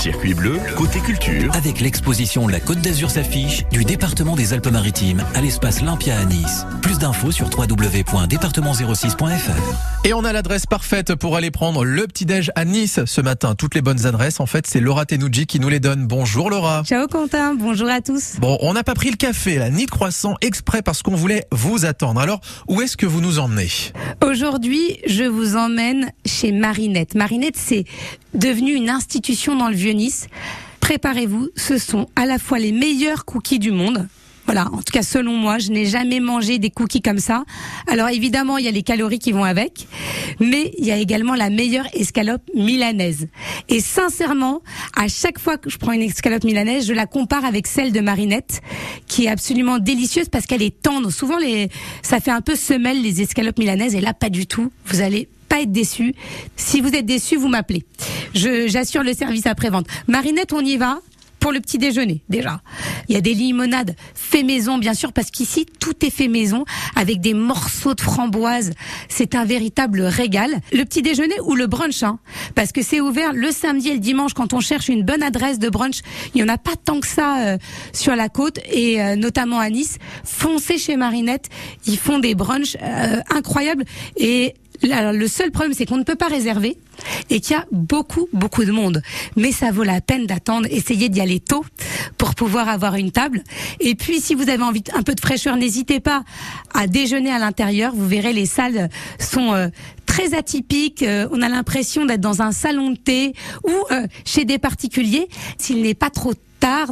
Circuit bleu, côté culture. Avec l'exposition La Côte d'Azur s'affiche du département des Alpes-Maritimes à l'espace Olympia à Nice. Plus d'infos sur www.département06.fr. Et on a l'adresse parfaite pour aller prendre le petit-déj à Nice ce matin. Toutes les bonnes adresses, en fait, c'est Laura Tenouji qui nous les donne. Bonjour Laura. Ciao Quentin, bonjour à tous. Bon, on n'a pas pris le café, là, ni de croissant, exprès parce qu'on voulait vous attendre. Alors, où est-ce que vous nous emmenez? Aujourd'hui, je vous emmène chez Marinette. Marinette, c'est devenu une institution dans le Préparez-vous, ce sont à la fois les meilleurs cookies du monde. Voilà, en tout cas selon moi, je n'ai jamais mangé des cookies comme ça. Alors évidemment, il y a les calories qui vont avec, mais il y a également la meilleure escalope milanaise. Et sincèrement, à chaque fois que je prends une escalope milanaise, je la compare avec celle de Marinette, qui est absolument délicieuse parce qu'elle est tendre. Souvent, ça fait un peu semelle les escalopes milanaises, et là, pas du tout. Vous allez pas être déçu. Si vous êtes déçu, vous m'appelez. J'assure le service après-vente. Marinette, on y va pour le petit déjeuner déjà. Il y a des limonades fait maison bien sûr parce qu'ici tout est fait maison avec des morceaux de framboise. C'est un véritable régal. Le petit déjeuner ou le brunch hein, parce que c'est ouvert le samedi et le dimanche quand on cherche une bonne adresse de brunch. Il y en a pas tant que ça euh, sur la côte et euh, notamment à Nice. Foncez chez Marinette, ils font des brunchs euh, incroyables et Le seul problème, c'est qu'on ne peut pas réserver et qu'il y a beaucoup, beaucoup de monde. Mais ça vaut la peine d'attendre, essayez d'y aller tôt pour pouvoir avoir une table. Et puis, si vous avez envie un peu de fraîcheur, n'hésitez pas à déjeuner à l'intérieur. Vous verrez, les salles sont euh, très atypiques. Euh, on a l'impression d'être dans un salon de thé ou euh, chez des particuliers. S'il n'est pas trop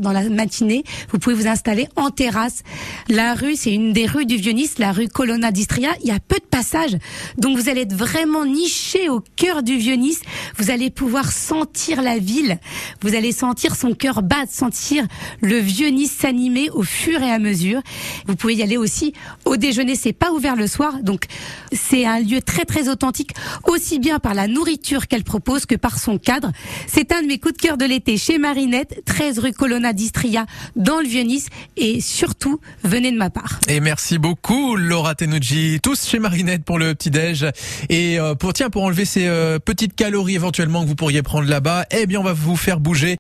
dans la matinée, vous pouvez vous installer en terrasse. La rue, c'est une des rues du Vieux-Nice, la rue Colonna d'Istria. Il y a peu de passages, donc vous allez être vraiment niché au cœur du Vieux-Nice. Vous allez pouvoir sentir la ville. Vous allez sentir son cœur battre, sentir le Vieux-Nice s'animer au fur et à mesure. Vous pouvez y aller aussi au déjeuner. C'est pas ouvert le soir, donc c'est un lieu très très authentique, aussi bien par la nourriture qu'elle propose que par son cadre. C'est un de mes coups de cœur de l'été chez Marinette, 13 rue Colonna d'Istria dans le Vieux-Nice et surtout venez de ma part. Et merci beaucoup Laura Tenouji, tous chez Marinette pour le petit-déj. Et euh, pour tiens pour enlever ces euh, petites calories éventuellement que vous pourriez prendre là-bas, eh bien on va vous faire bouger